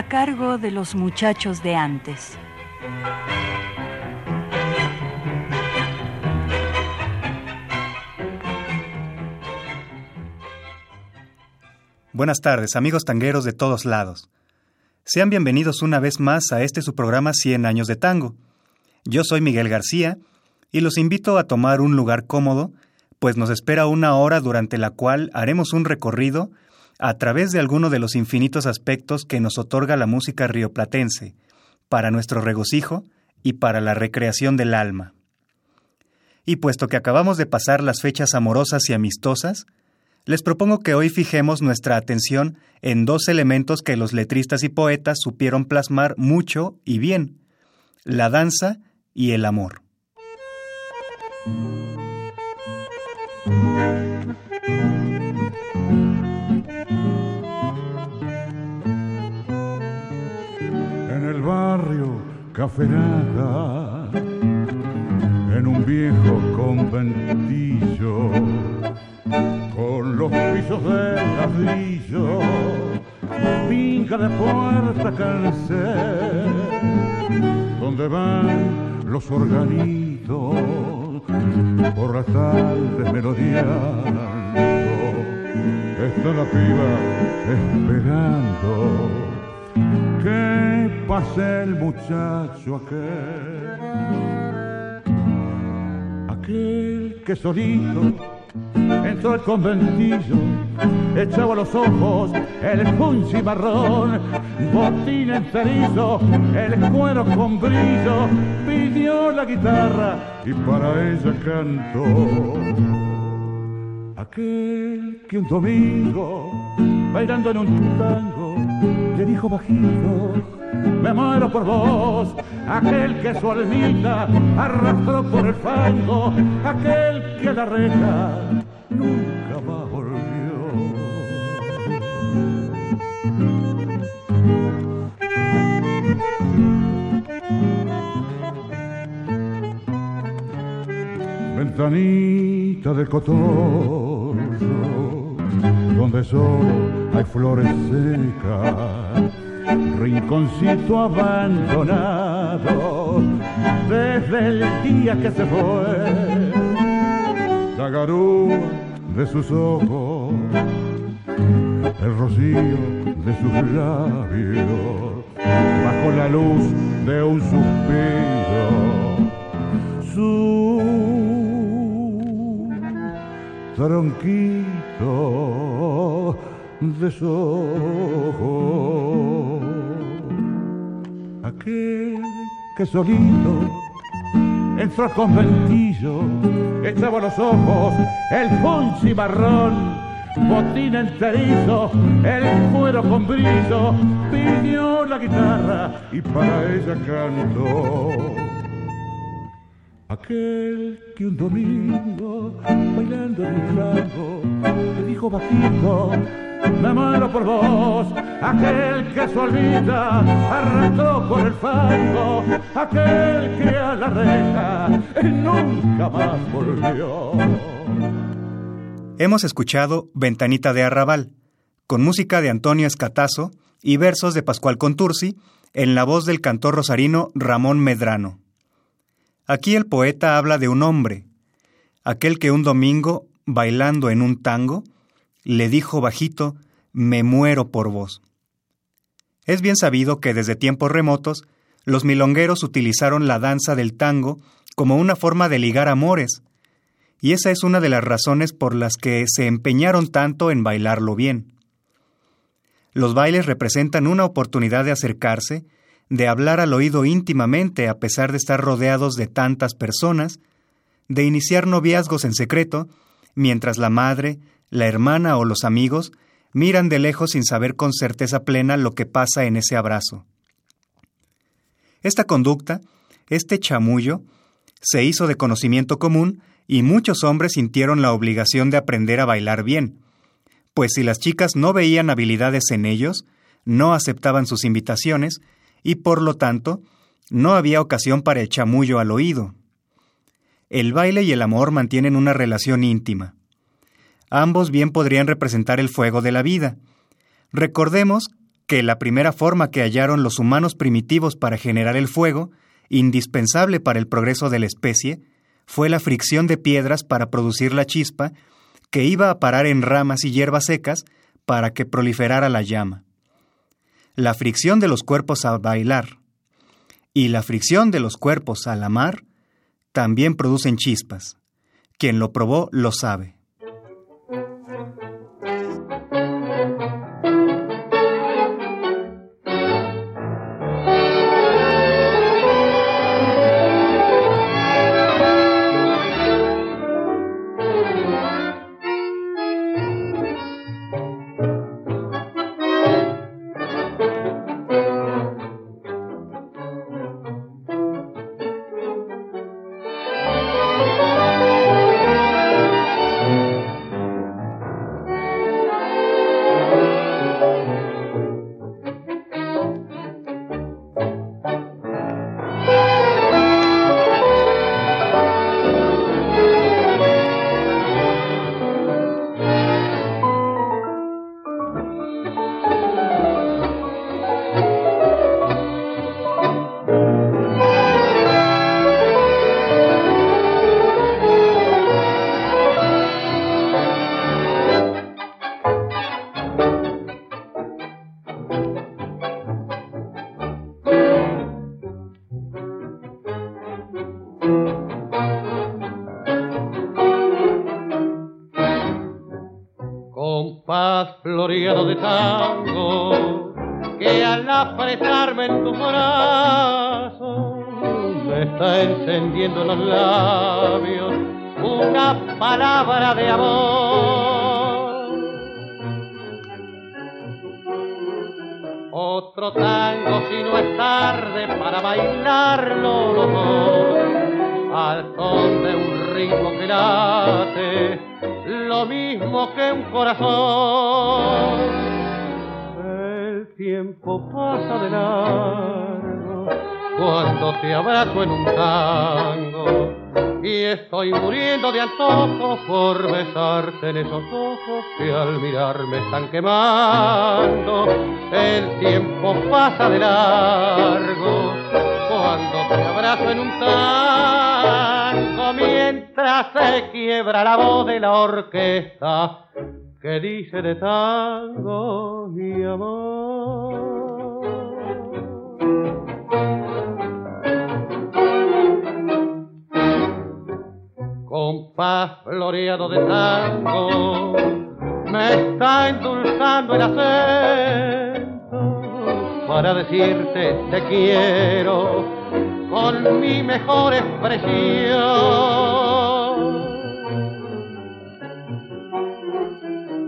A cargo de los muchachos de antes. Buenas tardes, amigos tangueros de todos lados. Sean bienvenidos una vez más a este su programa 100 años de tango. Yo soy Miguel García y los invito a tomar un lugar cómodo, pues nos espera una hora durante la cual haremos un recorrido a través de alguno de los infinitos aspectos que nos otorga la música rioplatense, para nuestro regocijo y para la recreación del alma. Y puesto que acabamos de pasar las fechas amorosas y amistosas, les propongo que hoy fijemos nuestra atención en dos elementos que los letristas y poetas supieron plasmar mucho y bien, la danza y el amor. Cafenada en un viejo conventillo con los pisos de ladrillo, finca de puerta cansé, donde van los organitos por las tardes melodiando. Está la piba esperando que pase el muchacho aquel, aquel que solito entró al conventillo, echaba los ojos el punchi marrón, botín enterizo, el cuero con brillo, pidió la guitarra y para ella cantó. Aquel que un domingo, bailando en un tango, le dijo bajito, me muero por vos, aquel que su almita arrastró por el fango, aquel que la reja nunca más volvió. Ventanita de cotorro, donde solo hay flores secas, rinconcito abandonado desde el día que se fue. La garúa de sus ojos, el rocío de sus labios, bajo la luz de un suspiro, su tronquito de ojos. Aquel que solito entró al conventillo, echaba los ojos, el punchi marrón, botín enterizo, el cuero con brillo, pidió la guitarra y para ella cantó. Aquel que un domingo, bailando en un lago, le dijo bajito, me muero por vos, aquel que el fango, aquel que nunca más volvió. Hemos escuchado Ventanita de Arrabal, con música de Antonio Escatazo y versos de Pascual Contursi, en la voz del cantor rosarino Ramón Medrano. Aquí el poeta habla de un hombre, aquel que un domingo, bailando en un tango, le dijo bajito, me muero por vos. Es bien sabido que desde tiempos remotos los milongueros utilizaron la danza del tango como una forma de ligar amores, y esa es una de las razones por las que se empeñaron tanto en bailarlo bien. Los bailes representan una oportunidad de acercarse, de hablar al oído íntimamente a pesar de estar rodeados de tantas personas, de iniciar noviazgos en secreto, mientras la madre, la hermana o los amigos miran de lejos sin saber con certeza plena lo que pasa en ese abrazo. Esta conducta, este chamullo, se hizo de conocimiento común y muchos hombres sintieron la obligación de aprender a bailar bien, pues si las chicas no veían habilidades en ellos, no aceptaban sus invitaciones y por lo tanto no había ocasión para el chamullo al oído. El baile y el amor mantienen una relación íntima. Ambos bien podrían representar el fuego de la vida. Recordemos que la primera forma que hallaron los humanos primitivos para generar el fuego, indispensable para el progreso de la especie, fue la fricción de piedras para producir la chispa que iba a parar en ramas y hierbas secas para que proliferara la llama. La fricción de los cuerpos al bailar y la fricción de los cuerpos al amar también producen chispas. Quien lo probó lo sabe. Los labios una palabra de amor. Otro tango si no es tarde para bailarlo los dos al son de un ritmo que late lo mismo que un corazón. El tiempo pasa de largo cuando te abrazo en un tango y estoy muriendo de antojo por besarte en esos ojos que al mirarme están quemando. El tiempo pasa de largo cuando te abrazo en un tango mientras se quiebra la voz de la orquesta que dice de tango y amor. Compás floreado de tango me está endulzando el acento para decirte te quiero con mi mejor expresión.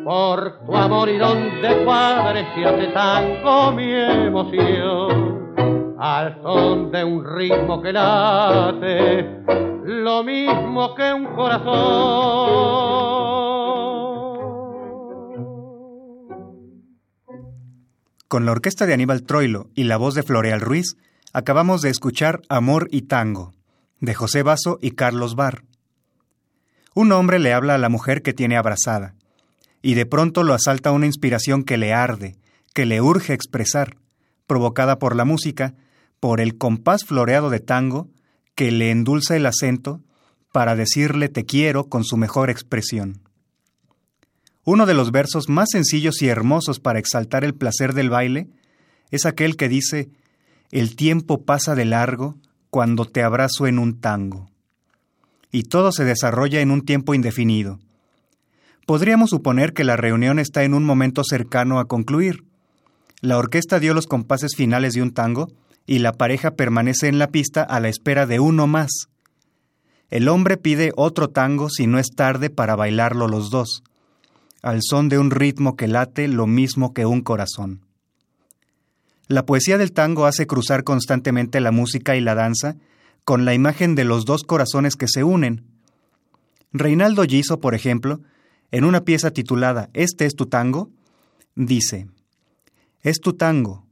Por tu amor y donde padre se hace tango mi emoción, al son de un ritmo que late, lo mismo que un corazón. Con la orquesta de Aníbal Troilo y la voz de Floreal Ruiz, acabamos de escuchar Amor y Tango, de José Basso y Carlos Bar. Un hombre le habla a la mujer que tiene abrazada, y de pronto lo asalta una inspiración que le arde, que le urge expresar, provocada por la música, por el compás floreado de tango, que le endulza el acento para decirle te quiero con su mejor expresión. Uno de los versos más sencillos y hermosos para exaltar el placer del baile es aquel que dice, El tiempo pasa de largo cuando te abrazo en un tango. Y todo se desarrolla en un tiempo indefinido. Podríamos suponer que la reunión está en un momento cercano a concluir. La orquesta dio los compases finales de un tango y la pareja permanece en la pista a la espera de uno más. El hombre pide otro tango si no es tarde para bailarlo los dos al son de un ritmo que late lo mismo que un corazón. La poesía del tango hace cruzar constantemente la música y la danza con la imagen de los dos corazones que se unen. Reinaldo Giso, por ejemplo, en una pieza titulada Este es tu tango, dice, Es tu tango.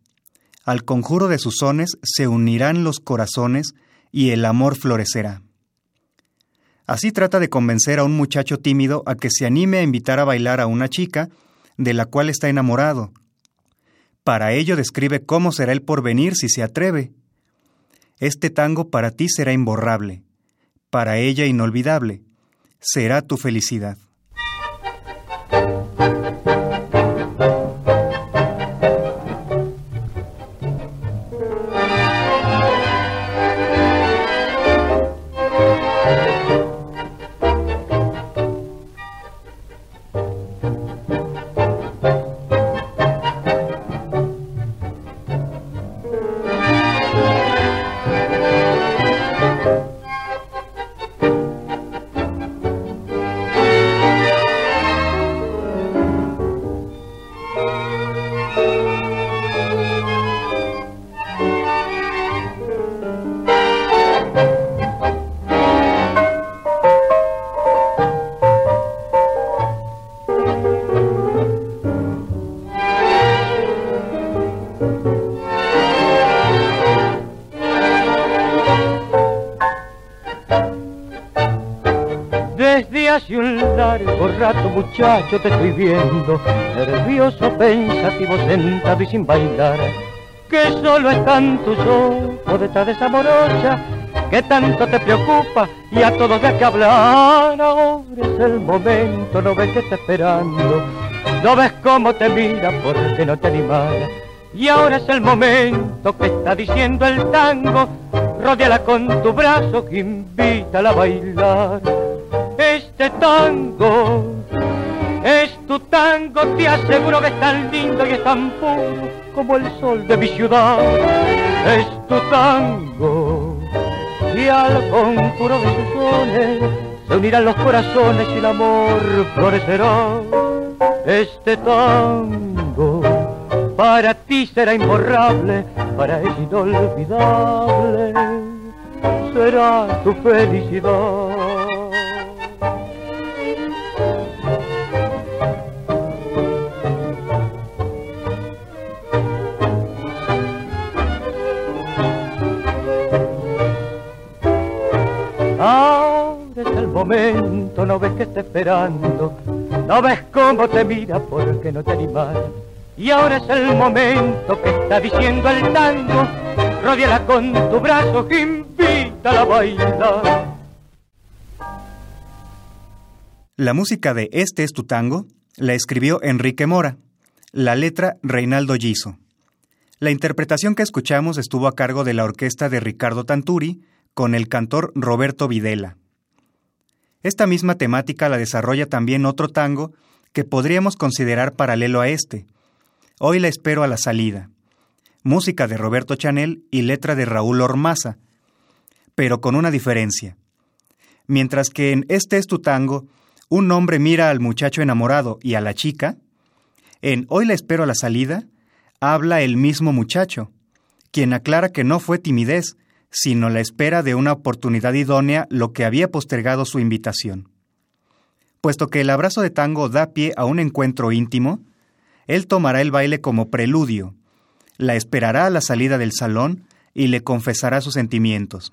Al conjuro de sus sones se unirán los corazones y el amor florecerá. Así trata de convencer a un muchacho tímido a que se anime a invitar a bailar a una chica de la cual está enamorado. Para ello describe cómo será el porvenir si se atreve. Este tango para ti será imborrable, para ella inolvidable, será tu felicidad. Muchacho te estoy viendo, nervioso, pensativo, sentado y sin bailar. Que solo están tus ojos detrás de esa morocha que tanto te preocupa y a todos de que hablar. Ahora es el momento, no ves que está esperando, no ves cómo te mira porque no te animas. Y ahora es el momento que está diciendo el tango, rodeala con tu brazo que invítala a bailar. Este tango es tu tango, te aseguro que es tan lindo y es tan puro como el sol de mi ciudad. Es tu tango, y al conjuro de sus sones se unirán los corazones y el amor florecerá. Este tango para ti será imborrable, para él inolvidable, será tu felicidad. Momento, no ves que está esperando, no ves cómo te mira porque no te animas. Y ahora es el momento que está diciendo el tango, rodeala con tu brazo, invita a bailar. La música de Este es tu tango la escribió Enrique Mora, la letra Reinaldo Giso. La interpretación que escuchamos estuvo a cargo de la orquesta de Ricardo Tanturi con el cantor Roberto Videla. Esta misma temática la desarrolla también otro tango que podríamos considerar paralelo a este. Hoy la espero a la salida. Música de Roberto Chanel y letra de Raúl Ormaza, pero con una diferencia. Mientras que en Este es tu tango, un hombre mira al muchacho enamorado y a la chica, en Hoy la espero a la salida, habla el mismo muchacho, quien aclara que no fue timidez, sino la espera de una oportunidad idónea lo que había postergado su invitación. Puesto que el abrazo de tango da pie a un encuentro íntimo, él tomará el baile como preludio, la esperará a la salida del salón y le confesará sus sentimientos.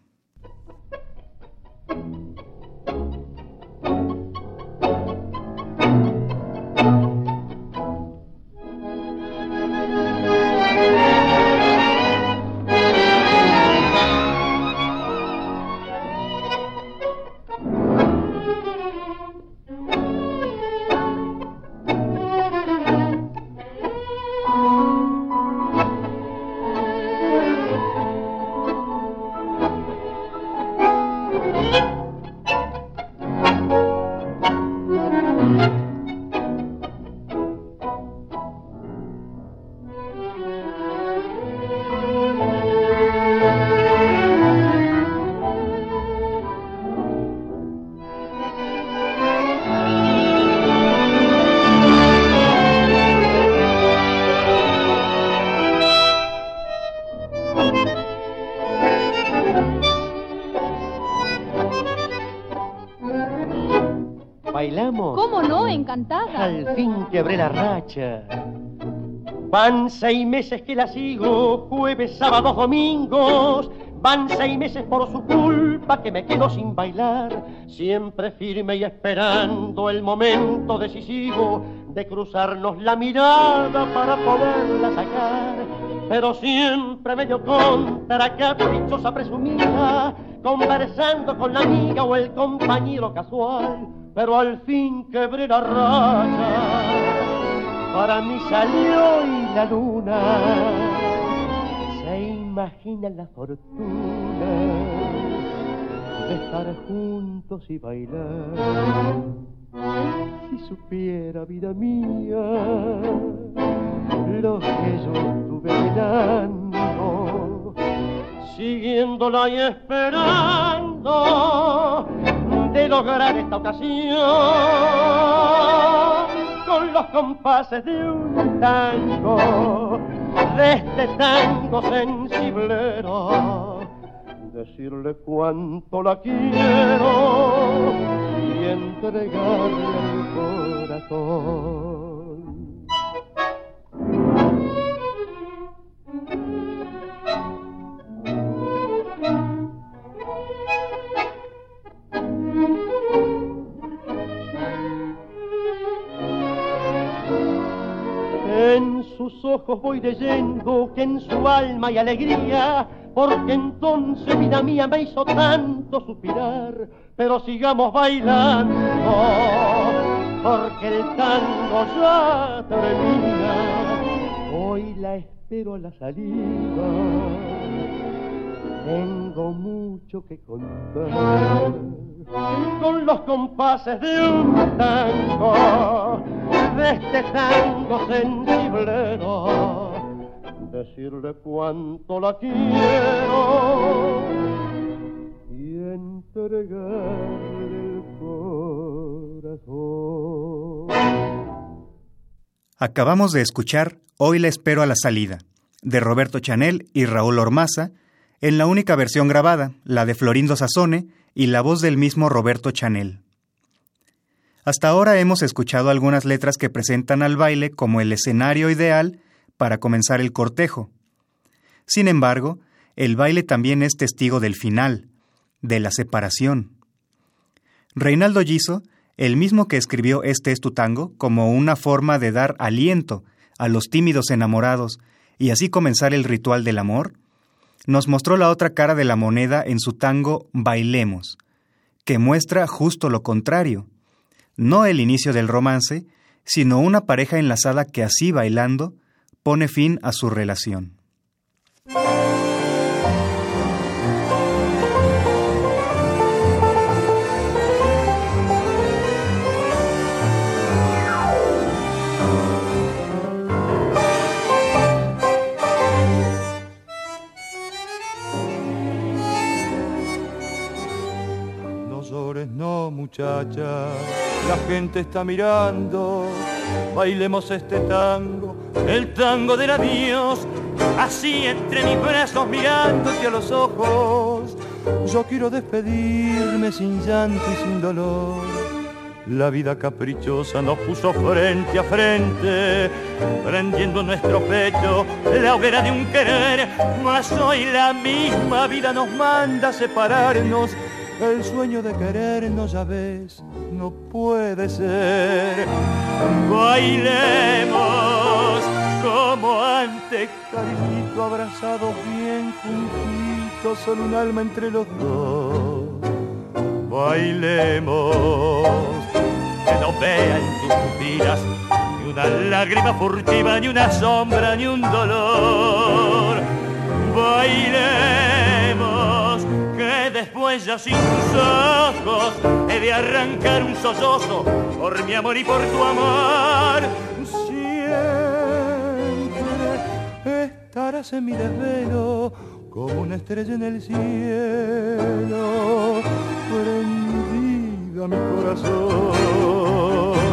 La racha. Van seis meses que la sigo, jueves, sábados, domingos. Van seis meses por su culpa que me quedo sin bailar, siempre firme y esperando el momento decisivo de cruzarnos la mirada para poderla sacar. Pero siempre medio contra caprichosa presumida, conversando con la amiga o el compañero casual. Pero al fin quebré la racha, para mí salió y la luna se imagina la fortuna de estar juntos y bailar. Si supiera, vida mía, lo que yo estuve mirando, siguiéndola y esperando de lograr esta ocasión con los compases de un tango, de este tango sensiblero, decirle cuánto la quiero y entregarle el corazón. En sus ojos voy leyendo que en su alma hay alegría, porque entonces vida mía me hizo tanto suspirar, pero sigamos bailando, porque el tango ya termina, hoy la espero a la salida, tengo mucho que contar, con los compases de un tango, de este tango sensiblero, decirle cuánto la quiero y entregarle el corazón. Acabamos de escuchar Hoy la espero a la salida, de Roberto Chanel y Raúl Ormaza, en la única versión grabada, la de Florindo Sassone y la voz del mismo Roberto Chanel. Hasta ahora hemos escuchado algunas letras que presentan al baile como el escenario ideal para comenzar el cortejo. Sin embargo, el baile también es testigo del final, de la separación. Reinaldo Giso, el mismo que escribió Este es tu tango, como una forma de dar aliento a los tímidos enamorados y así comenzar el ritual del amor, nos mostró la otra cara de la moneda en su tango Bailemos, que muestra justo lo contrario, no el inicio del romance, sino una pareja enlazada que así bailando pone fin a su relación. Muchacha, la gente está mirando. Bailemos este tango, el tango del adiós, así entre mis brazos mirándote a los ojos. Yo quiero despedirme sin llanto y sin dolor. La vida caprichosa nos puso frente a frente, prendiendo en nuestro pecho la hoguera de un querer, mas hoy la misma vida nos manda separarnos. El sueño de querernos, ya ves, no puede ser. Bailemos como antes, cariñito, abrazados bien juntitos, son un alma entre los dos. Bailemos, que no vean tus pupilas ni una lágrima furtiva, ni una sombra, ni un dolor. Bailemos, después ya sin tus ojos he de arrancar un sollozo por mi amor y por tu amor. Siempre estarás en mi desvelo como una estrella en el cielo, prendida mi corazón.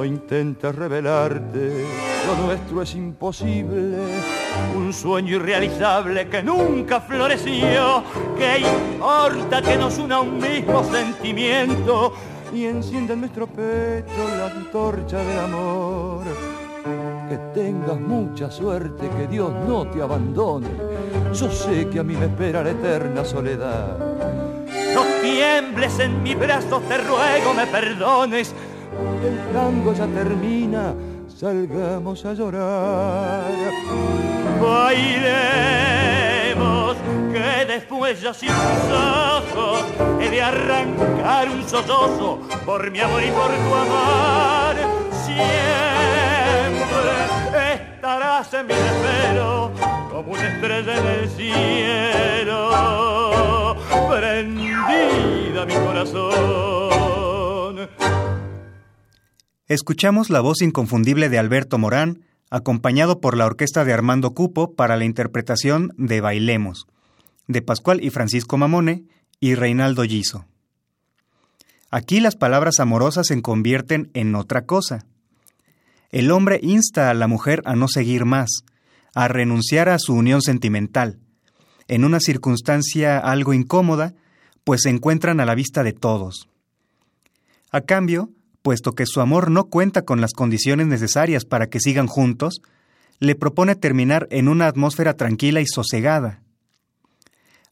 No intentes revelarte, lo nuestro es imposible. un sueño irrealizable que nunca floreció. ¿Qué importa que nos una un mismo sentimiento y encienda en nuestro pecho la antorcha del amor? Que tengas mucha suerte, que Dios no te abandone. Yo sé que a mí me espera la eterna soledad. No tiembles en mis brazos, te ruego me perdones. El tango ya termina, salgamos a llorar. Bailemos, que después ya sin ojos he de arrancar un sollozo por mi amor y por tu amor. Siempre estarás en mi espero como una estrella en el cielo, prendida mi corazón. Escuchamos la voz inconfundible de Alberto Morán, acompañado por la orquesta de Armando Cupo para la interpretación de Bailemos, de Pascual y Francisco Mamone y Reinaldo Giso. Aquí las palabras amorosas se convierten en otra cosa. El hombre insta a la mujer a no seguir más, a renunciar a su unión sentimental, en una circunstancia algo incómoda, pues se encuentran a la vista de todos. A cambio, puesto que su amor no cuenta con las condiciones necesarias para que sigan juntos, le propone terminar en una atmósfera tranquila y sosegada.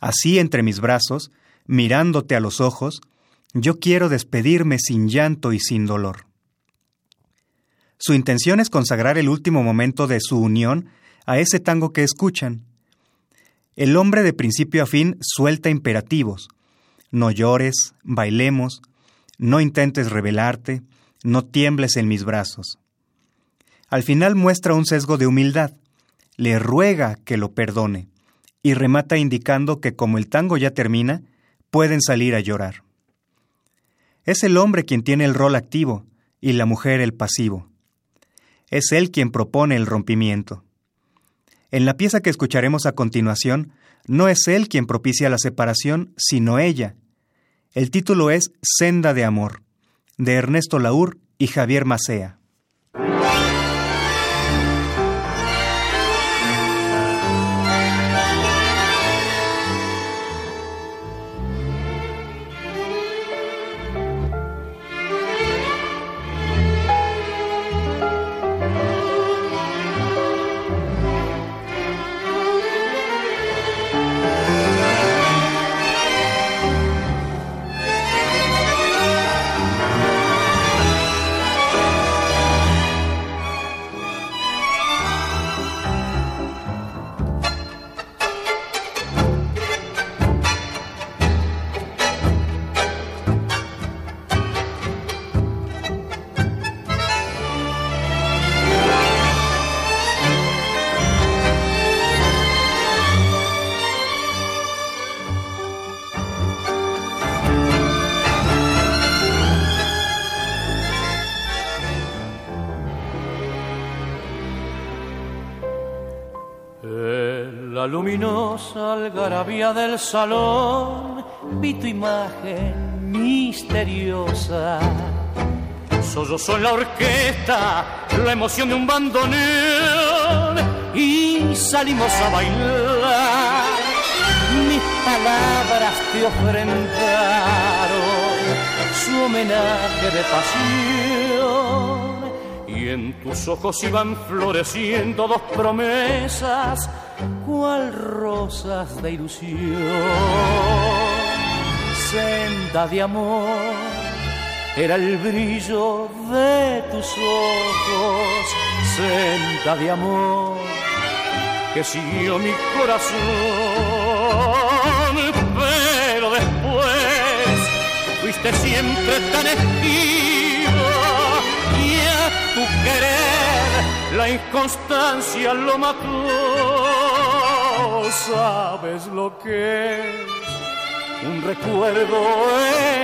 Así entre mis brazos, mirándote a los ojos, yo quiero despedirme sin llanto y sin dolor. Su intención es consagrar el último momento de su unión a ese tango que escuchan. El hombre de principio a fin suelta imperativos. No llores, bailemos, no intentes rebelarte, no tiembles en mis brazos. Al final muestra un sesgo de humildad, le ruega que lo perdone, y remata indicando que como el tango ya termina, pueden salir a llorar. Es el hombre quien tiene el rol activo y la mujer el pasivo. Es él quien propone el rompimiento. En la pieza que escucharemos a continuación, no es él quien propicia la separación, sino ella. El título es Senda de Amor, de Ernesto Laur y Javier Macea. Salón vi tu imagen misteriosa. Sollozó en la orquesta la emoción de un bandoneón y salimos a bailar. Mis palabras te ofrendaron su homenaje de pasión y en tus ojos iban floreciendo dos promesas, cual rosas de ilusión. Senda de amor era el brillo de tus ojos, senda de amor que siguió mi corazón, pero después fuiste siempre tan esquivo tu querer, la inconstancia lo mató. Sabes lo que es un recuerdo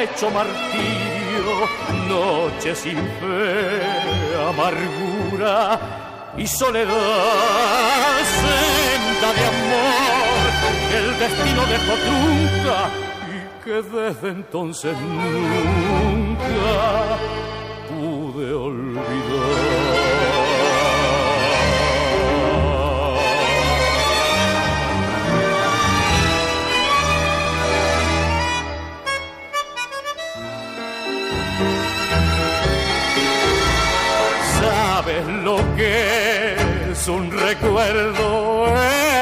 hecho martirio, noche sin fe, amargura y soledad, senda de amor que el destino dejó trunca y que desde entonces nunca pude olvidar. Es un recuerdo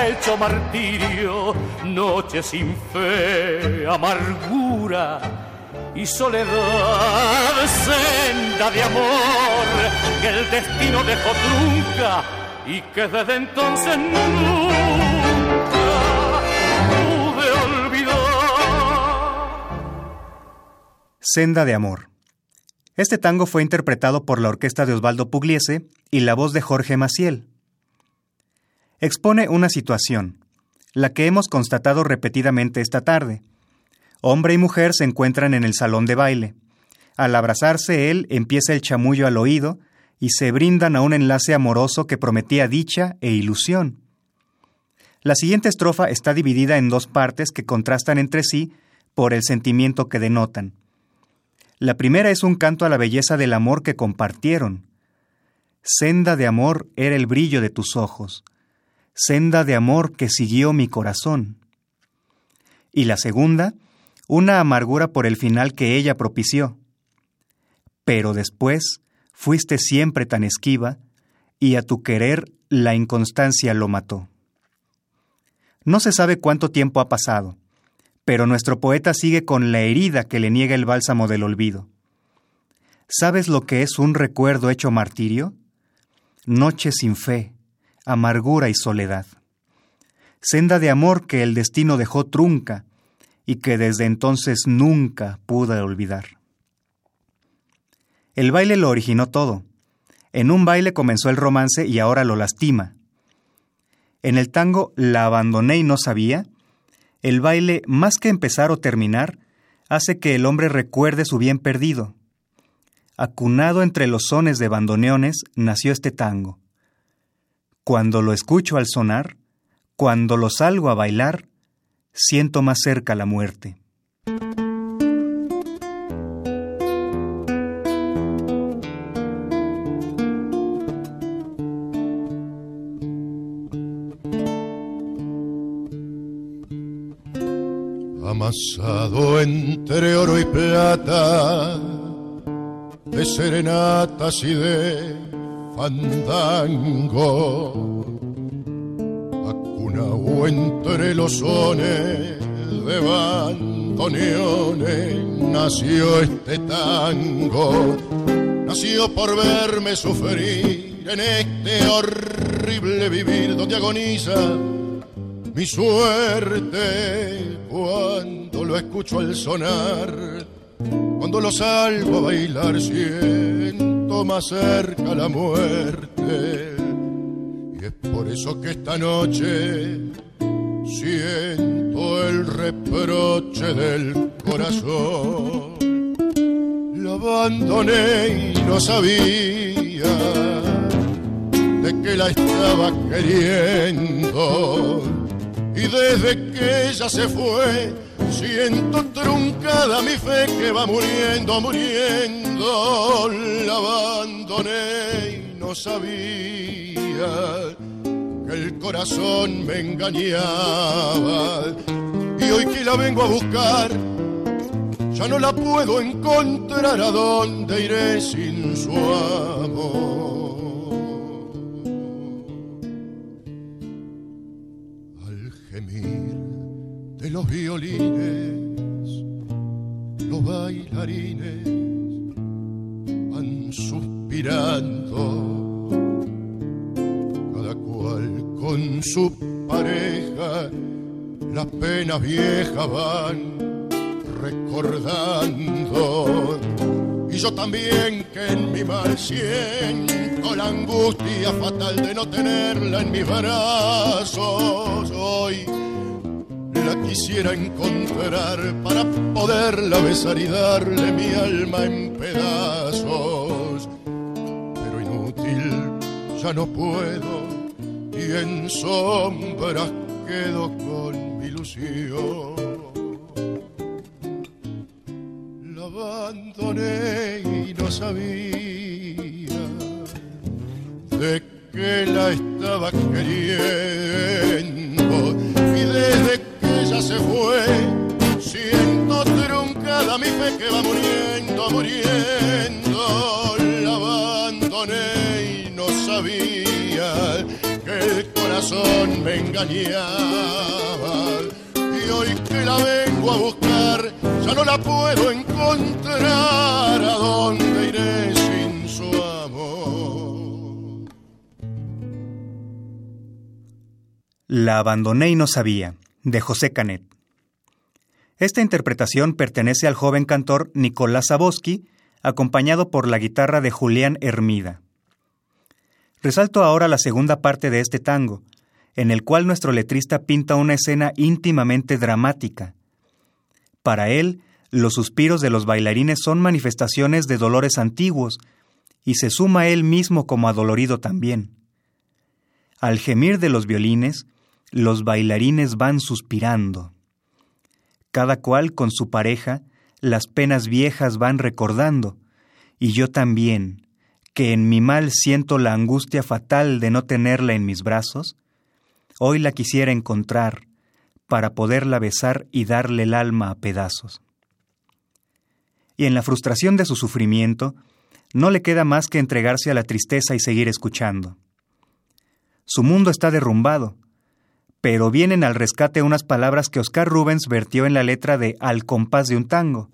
hecho martirio, noche sin fe, amargura y soledad, senda de amor que el destino dejó trunca y que desde entonces nunca pude olvidar. Senda de amor. Este tango fue interpretado por la orquesta de Osvaldo Pugliese y la voz de Jorge Maciel. Expone una situación, la que hemos constatado repetidamente esta tarde. Hombre y mujer se encuentran en el salón de baile. Al abrazarse él empieza el chamullo al oído y se brindan a un enlace amoroso que prometía dicha e ilusión. La siguiente estrofa está dividida en dos partes que contrastan entre sí por el sentimiento que denotan. La primera es un canto a la belleza del amor que compartieron. Senda de amor era el brillo de tus ojos, senda de amor que siguió mi corazón. Y la segunda, una amargura por el final que ella propició. Pero después fuiste siempre tan esquiva, y a tu querer la inconstancia lo mató. No se sabe cuánto tiempo ha pasado, pero nuestro poeta sigue con la herida que le niega el bálsamo del olvido. ¿Sabes lo que es un recuerdo hecho martirio? Noche sin fe, amargura y soledad. Senda de amor que el destino dejó trunca y que desde entonces nunca pude olvidar. El baile lo originó todo. En un baile comenzó el romance y ahora lo lastima. En el tango La abandoné y no sabía, el baile, más que empezar o terminar, hace que el hombre recuerde su bien perdido. Acunado entre los sones de bandoneones, nació este tango. Cuando lo escucho al sonar, cuando lo salgo a bailar, siento más cerca la muerte. amasado entre oro y plata, de serenatas y de fandango, acunado entre los sones de bandoneones, nació este tango, nació por verme sufrir en este horrible vivir donde agoniza mi suerte. Cuando lo escucho al sonar, cuando lo salgo a bailar más cerca la muerte. Y es por eso que esta noche siento el reproche del corazón. Lo abandoné y no sabía de que la estaba queriendo y desde que ella se fue, siento truncada mi fe que va muriendo, muriendo. La abandoné y no sabía que el corazón me engañaba. Y hoy que la vengo a buscar, ya no la puedo encontrar. ¿A dónde iré sin su amor? de los violines, las penas viejas van recordando. Y yo también que en mi mal siento la angustia fatal de no tenerla en mis brazos hoy la quisiera encontrar para poderla besar y darle mi alma en pedazos. Pero inútil, ya no puedo y en sombras quedo con La abandoné y no sabía de que la estaba queriendo y desde se fue. Siento truncada mi fe que va muriendo, muriendo. Corazón me engañaba. Y hoy que la vengo a buscar, ya no la puedo encontrar. ¿A dónde iré sin su amor? La abandoné y no sabía, de José Canet. Esta interpretación pertenece al joven cantor Nicolás Zaboski, acompañado por la guitarra de Julián Hermida. Resalto ahora la segunda parte de este tango, en el cual nuestro letrista pinta una escena íntimamente dramática. Para él, los suspiros de los bailarines son manifestaciones de dolores antiguos, y se suma él mismo como adolorido también. Al gemir de los violines, los bailarines van suspirando. Cada cual con su pareja, las penas viejas van recordando, y yo también, que en mi mal siento la angustia fatal de no tenerla en mis brazos, hoy la quisiera encontrar para poderla besar y darle el alma a pedazos. Y en la frustración de su sufrimiento, no le queda más que entregarse a la tristeza y seguir escuchando. Su mundo está derrumbado, pero vienen al rescate unas palabras que Oscar Rubens vertió en la letra de Al compás de un tango.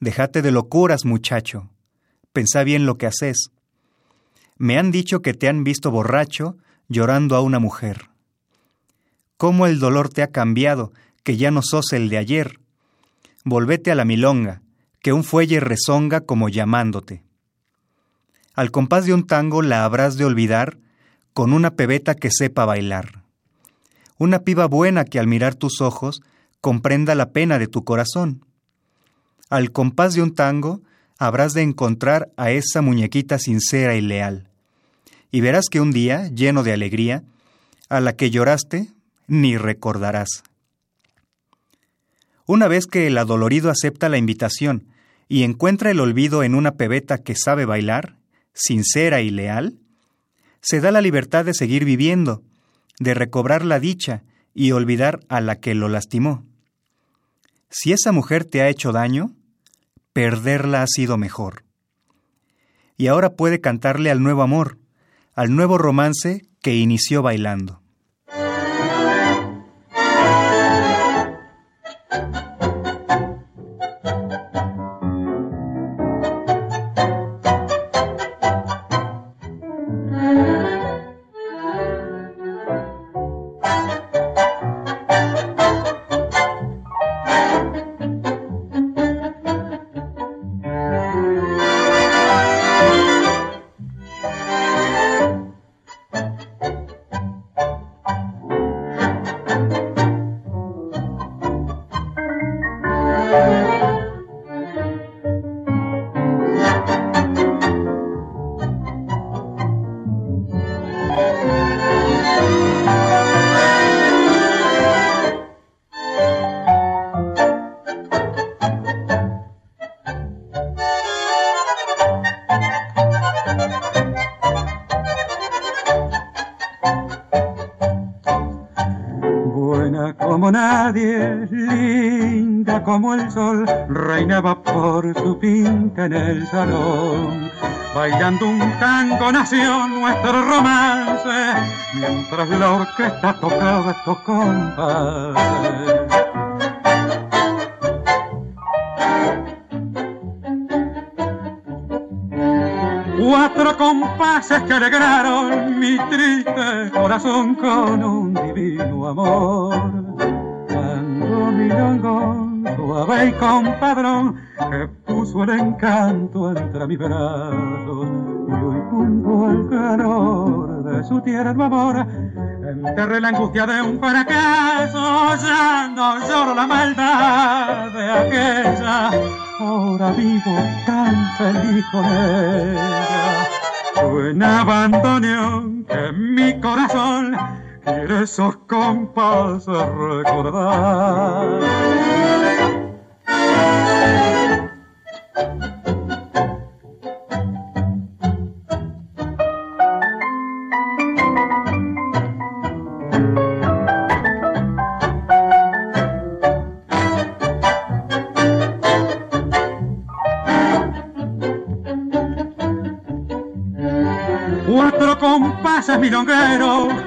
Déjate de locuras, muchacho, pensá bien lo que haces. Me han dicho que te han visto borracho llorando a una mujer. Cómo el dolor te ha cambiado, que ya no sos el de ayer. Volvete a la milonga, que un fuelle rezonga como llamándote. Al compás de un tango la habrás de olvidar con una pebeta que sepa bailar. Una piba buena que al mirar tus ojos comprenda la pena de tu corazón. Al compás de un tango habrás de encontrar a esa muñequita sincera y leal. Y verás que un día, lleno de alegría, a la que lloraste, ni recordarás. Una vez que el adolorido acepta la invitación y encuentra el olvido en una pebeta que sabe bailar, sincera y leal, se da la libertad de seguir viviendo, de recobrar la dicha y olvidar a la que lo lastimó. Si esa mujer te ha hecho daño, perderla ha sido mejor. Y ahora puede cantarle al nuevo amor, al nuevo romance que inició bailando. Como el sol reinaba por su pinta en el salón. Bailando un tango nació nuestro romance, mientras la orquesta tocaba estos compases. Cuatro compases que alegraron mi triste corazón con un divino amor. Milongo suave y compadrón que puso el encanto entre mis brazos. Y hoy junto al calor de su tierno amor enterré la angustia de un fracaso ya lloro la maldad de aquella ahora vivo tan feliz con ella. Suena abandono que mi corazón quiere esos compases recordar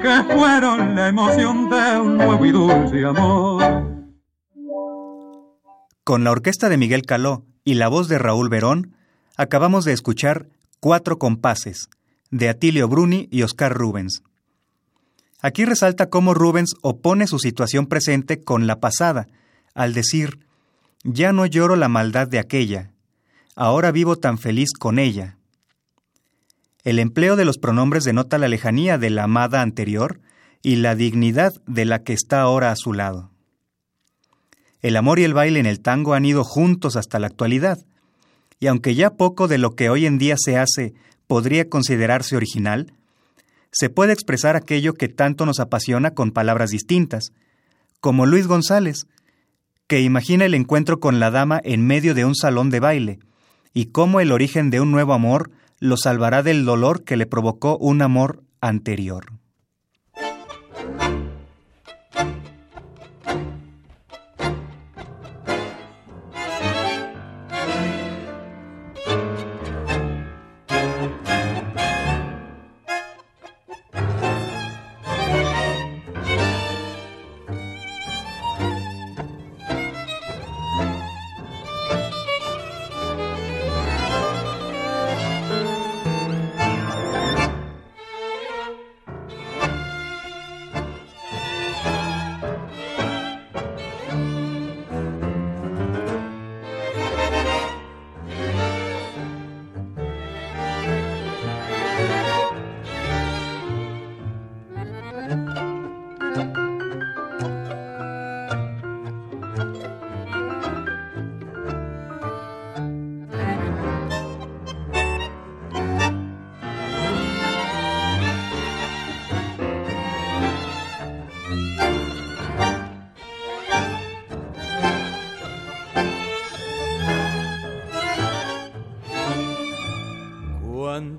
que fueron la emoción de un nuevo y dulce amor. Con la orquesta de Miguel Caló y la voz de Raúl Verón, acabamos de escuchar Cuatro compases, de Atilio Bruni y Oscar Rubens. Aquí resalta cómo Rubens opone su situación presente con la pasada, al decir, ya no lloro la maldad de aquella, ahora vivo tan feliz con ella. El empleo de los pronombres denota la lejanía de la amada anterior y la dignidad de la que está ahora a su lado. El amor y el baile en el tango han ido juntos hasta la actualidad, y aunque ya poco de lo que hoy en día se hace podría considerarse original, se puede expresar aquello que tanto nos apasiona con palabras distintas, como Luis González, que imagina el encuentro con la dama en medio de un salón de baile, y cómo el origen de un nuevo amor lo salvará del dolor que le provocó un amor anterior.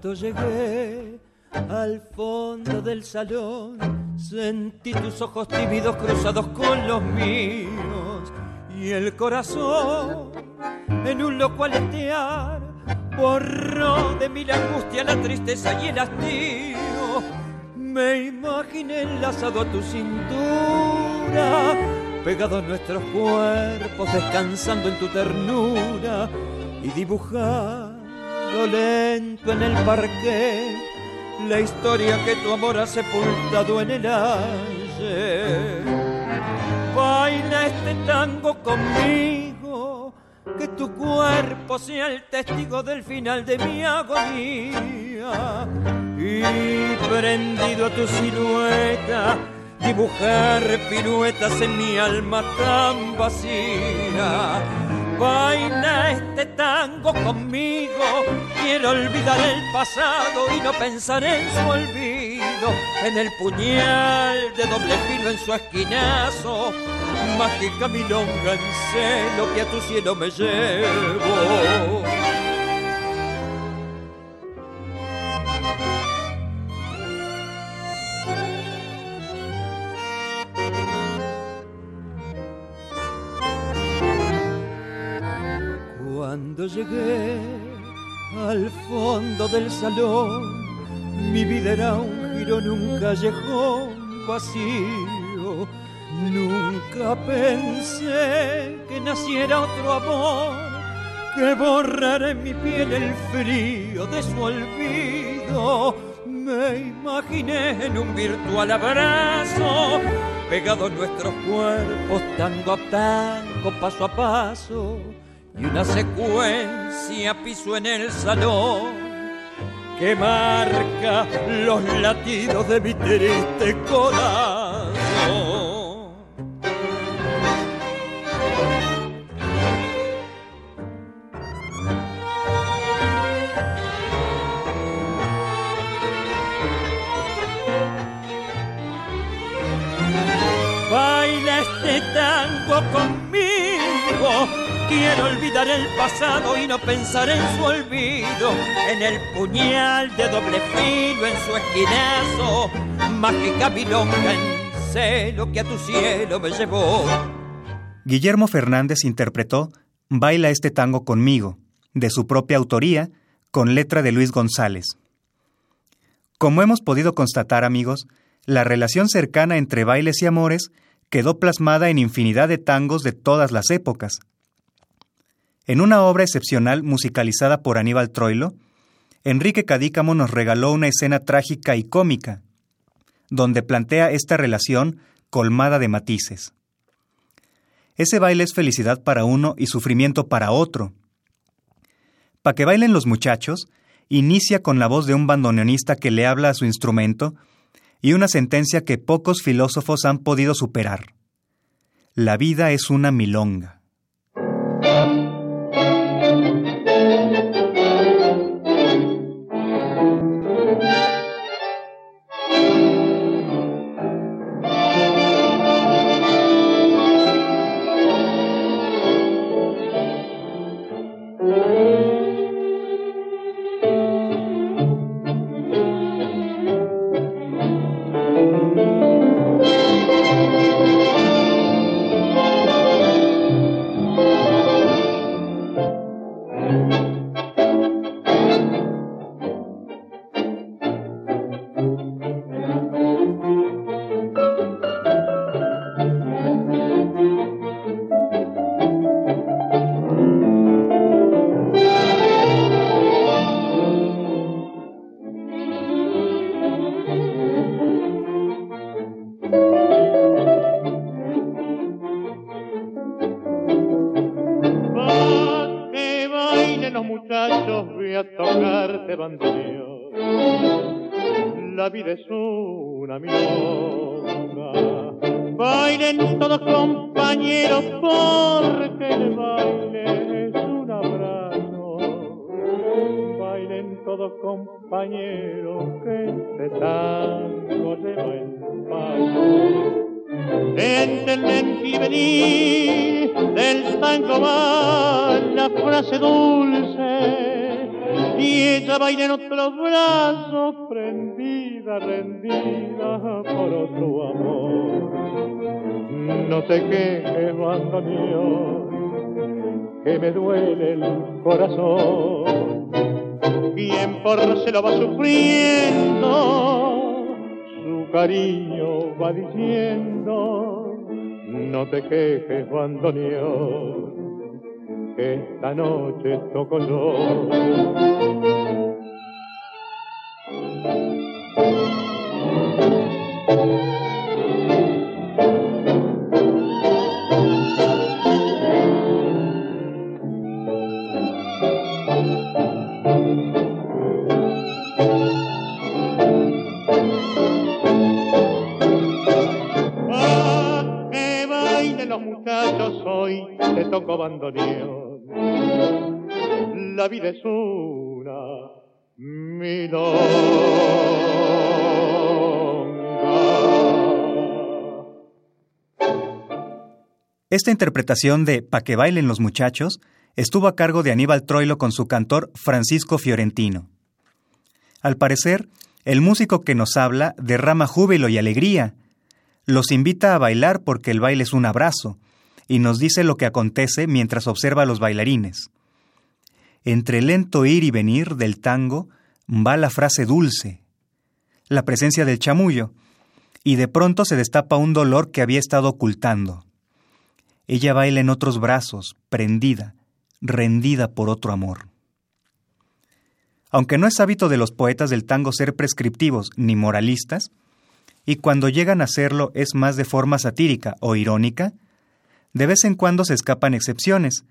Cuando llegué al fondo del salón, sentí tus ojos tímidos cruzados con los míos y el corazón en un loco aletear borró de mí la angustia, la tristeza y el hastío. Me imaginé enlazado a tu cintura, pegados nuestros cuerpos, descansando en tu ternura y dibujar lento en el parque la historia que tu amor ha sepultado en el ayer. Baila este tango conmigo, que tu cuerpo sea el testigo del final de mi agonía. Y prendido a tu silueta, dibujar piruetas en mi alma tan vacía Baila este tango conmigo, quiero olvidar el pasado y no pensar en su olvido, en el puñal de doble filo en su esquinazo, mágica milonga en celo que a tu cielo me llevo. Cuando llegué al fondo del salón, mi vida era un jirón, un callejón vacío. Nunca pensé que naciera otro amor que borrara en mi piel el frío de su olvido. Me imaginé en un virtual abrazo, pegados nuestros cuerpos, tango a tango, paso a paso y una secuencia piso en el salón que marca los latidos de mi triste corazón. Baila este tango conmigo Quiero olvidar el pasado y no pensar en su olvido, en el puñal de doble filo, en su esquinazo, mágica milonga en celo que a tu cielo me llevó. Guillermo Fernández interpretó Baila este tango conmigo, de su propia autoría, con letra de Luis González. Como hemos podido constatar, amigos, la relación cercana entre bailes y amores quedó plasmada en infinidad de tangos de todas las épocas. En una obra excepcional musicalizada por Aníbal Troilo, Enrique Cadícamo nos regaló una escena trágica y cómica, donde plantea esta relación colmada de matices. Ese baile es felicidad para uno y sufrimiento para otro. Pa' que bailen los muchachos, inicia con la voz de un bandoneonista que le habla a su instrumento y una sentencia que pocos filósofos han podido superar. La vida es una milonga. Entenden y venir del tango va la frase dulce y ella baila en otros brazos, prendida, rendida por otro amor. No te quejes, bandoneón, que me duele el corazón. Quien por se lo va sufriendo, su cariño va diciendo, no te quejes, bandoneón esta noche toco yo. La vida es una milonga. Esta interpretación de Pa' que bailen los muchachos estuvo a cargo de Aníbal Troilo con su cantor Francisco Fiorentino. Al parecer, el músico que nos habla derrama júbilo y alegría. Los invita a bailar porque el baile es un abrazo y nos dice lo que acontece mientras observa a los bailarines. Entre lento ir y venir del tango va la frase dulce, la presencia del chamullo, y de pronto se destapa un dolor que había estado ocultando. Ella baila en otros brazos, prendida, rendida por otro amor. Aunque no es hábito de los poetas del tango ser prescriptivos ni moralistas, y cuando llegan a hacerlo es más de forma satírica o irónica, de vez en cuando se escapan excepciones,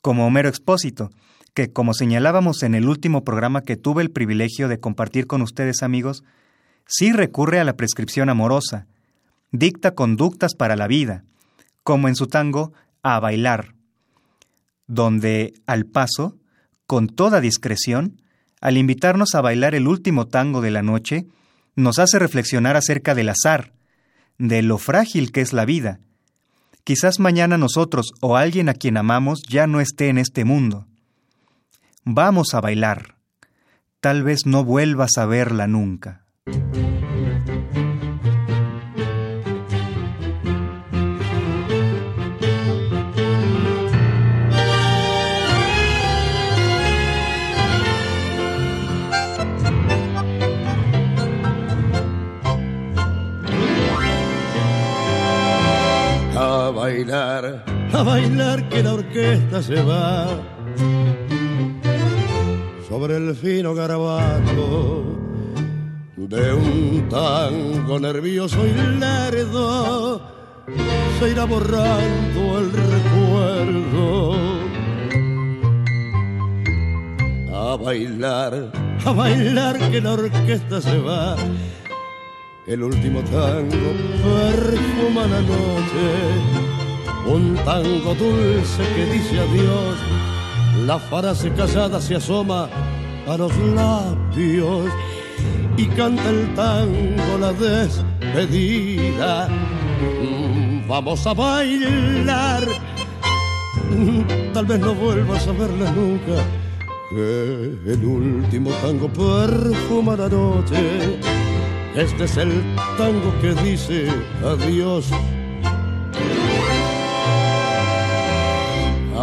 como Homero Expósito, que, como señalábamos en el último programa que tuve el privilegio de compartir con ustedes amigos, sí recurre a la prescripción amorosa, dicta conductas para la vida, como en su tango A bailar, donde, al paso, con toda discreción, al invitarnos a bailar el último tango de la noche, nos hace reflexionar acerca del azar, de lo frágil que es la vida. Quizás mañana nosotros o alguien a quien amamos ya no esté en este mundo. Vamos a bailar. Tal vez no vuelvas a verla nunca. Bailar, a bailar que la orquesta se va sobre el fino garabato de un tango nervioso y lerdo se irá borrando el recuerdo. A bailar, a bailar que la orquesta se va. El último tango perfuma la noche, un tango dulce que dice adiós. La frase casada se asoma a los labios y canta el tango la despedida. Mm, Vamos a bailar, Mm, tal vez no vuelvas a verla nunca. Que el último tango perfuma la noche. Este es el tango que dice adiós.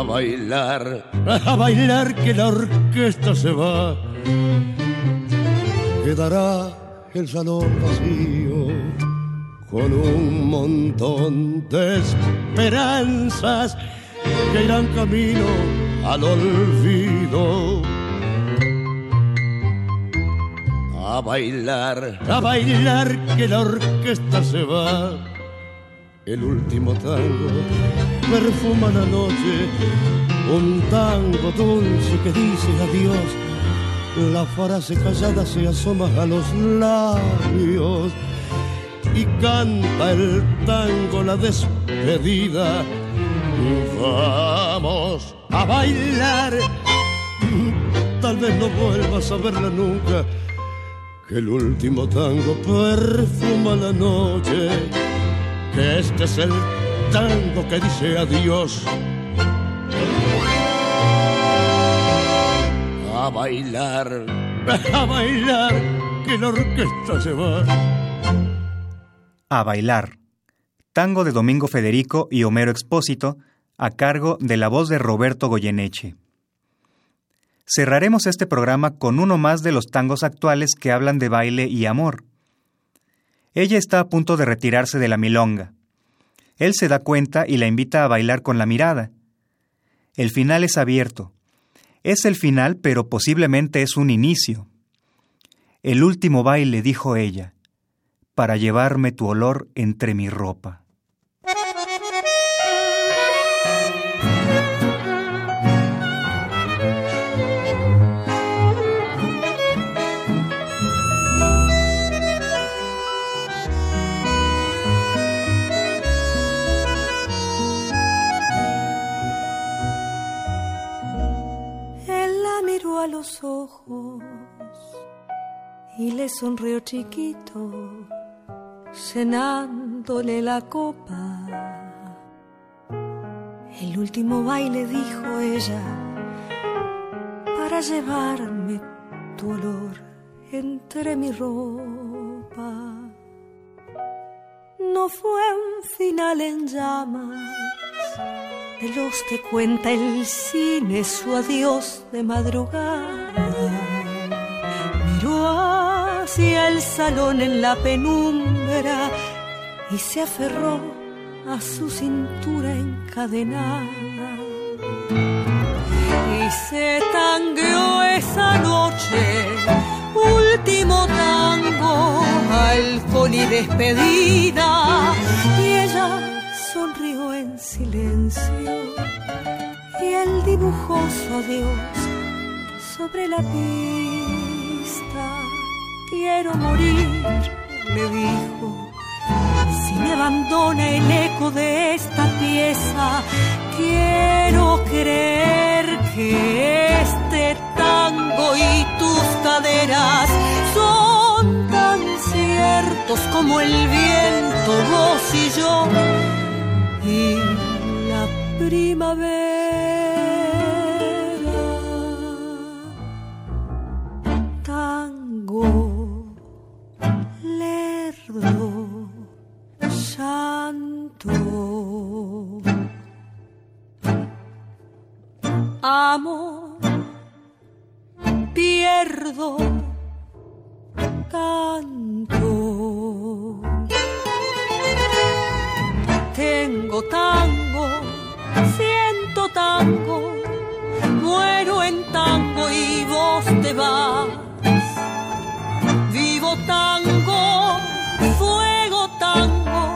A bailar, a bailar que la orquesta se va quedará el salón vacío con un montón de esperanzas que irán camino al olvido. A bailar, a bailar que la orquesta se va. El último tango perfuma la noche, un tango dulce que dice adiós. La frase callada se asoma a los labios y canta el tango la despedida. Vamos a bailar, tal vez no vuelvas a verla nunca, que el último tango perfuma la noche, que este es el tango que dice adiós. a bailar, a bailar, que la orquesta se va. A bailar. Tango de Domingo Federico y Homero Expósito, a cargo de la voz de Roberto Goyeneche. Cerraremos este programa con uno más de los tangos actuales que hablan de baile y amor. Ella está a punto de retirarse de la milonga. Él se da cuenta y la invita a bailar con la mirada. El final es abierto. Es el final, pero posiblemente es un inicio. El último baile, dijo ella, para llevarme tu olor entre mi ropa. Ojos y le sonrió chiquito, cenándole la copa. El último baile, dijo ella, para llevarme tu olor entre mi ropa. No fue un final en llamas de los que cuenta el cine su adiós de madrugada. Miró hacia el salón en la penumbra y se aferró a su cintura encadenada. Y se tangueó esa noche, último tango, alcohol y despedida. Sonrió en silencio y él dibujó su adiós sobre la pista. Quiero morir, le dijo, si me abandona el eco de esta pieza. Quiero creer que este tango y tus caderas son tan ciertos como el viento, vos y yo y la primavera. Tango, lerdo, santo. Amo, pierdo, canto. Tengo tango, siento tango, muero en tango y vos te vas. Vivo tango, fuego tango,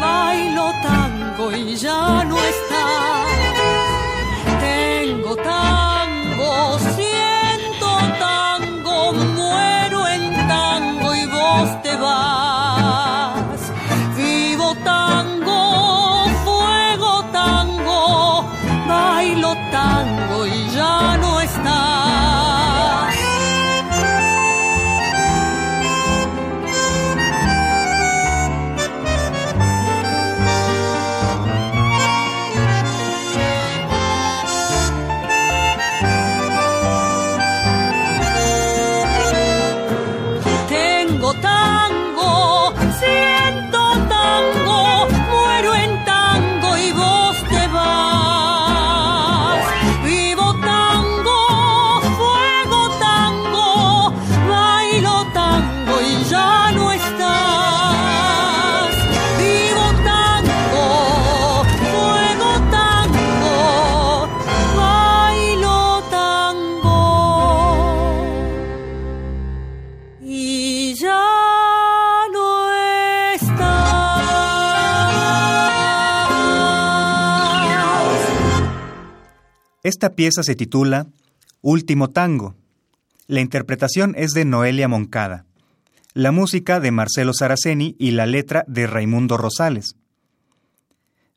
bailo tango y ya no estás. Tengo tango. Esta pieza se titula Último Tango. La interpretación es de Noelia Moncada, la música de Marcelo Saraceni y la letra de Raimundo Rosales.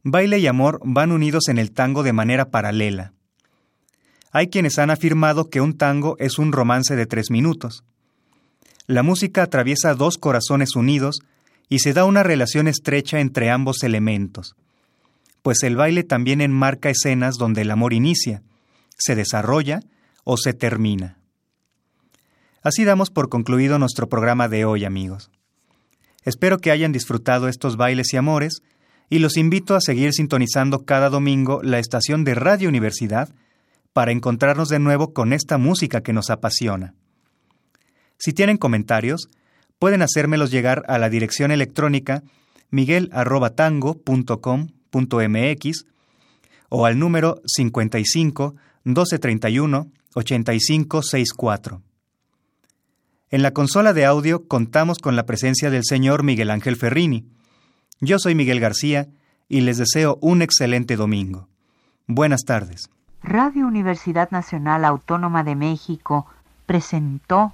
Baile y amor van unidos en el tango de manera paralela. Hay quienes han afirmado que un tango es un romance de tres minutos. La música atraviesa dos corazones unidos y se da una relación estrecha entre ambos elementos, pues el baile también enmarca escenas donde el amor inicia, se desarrolla o se termina. Así damos por concluido nuestro programa de hoy, amigos. Espero que hayan disfrutado estos bailes y amores y los invito a seguir sintonizando cada domingo la estación de Radio Universidad para encontrarnos de nuevo con esta música que nos apasiona. Si tienen comentarios, pueden hacérmelos llegar a la dirección electrónica miguel@tango.com.mx o al número 55 1231 8564. En la consola de audio contamos con la presencia del señor Miguel Ángel Ferrini. Yo soy Miguel García y les deseo un excelente domingo. Buenas tardes. Radio Universidad Nacional Autónoma de México presentó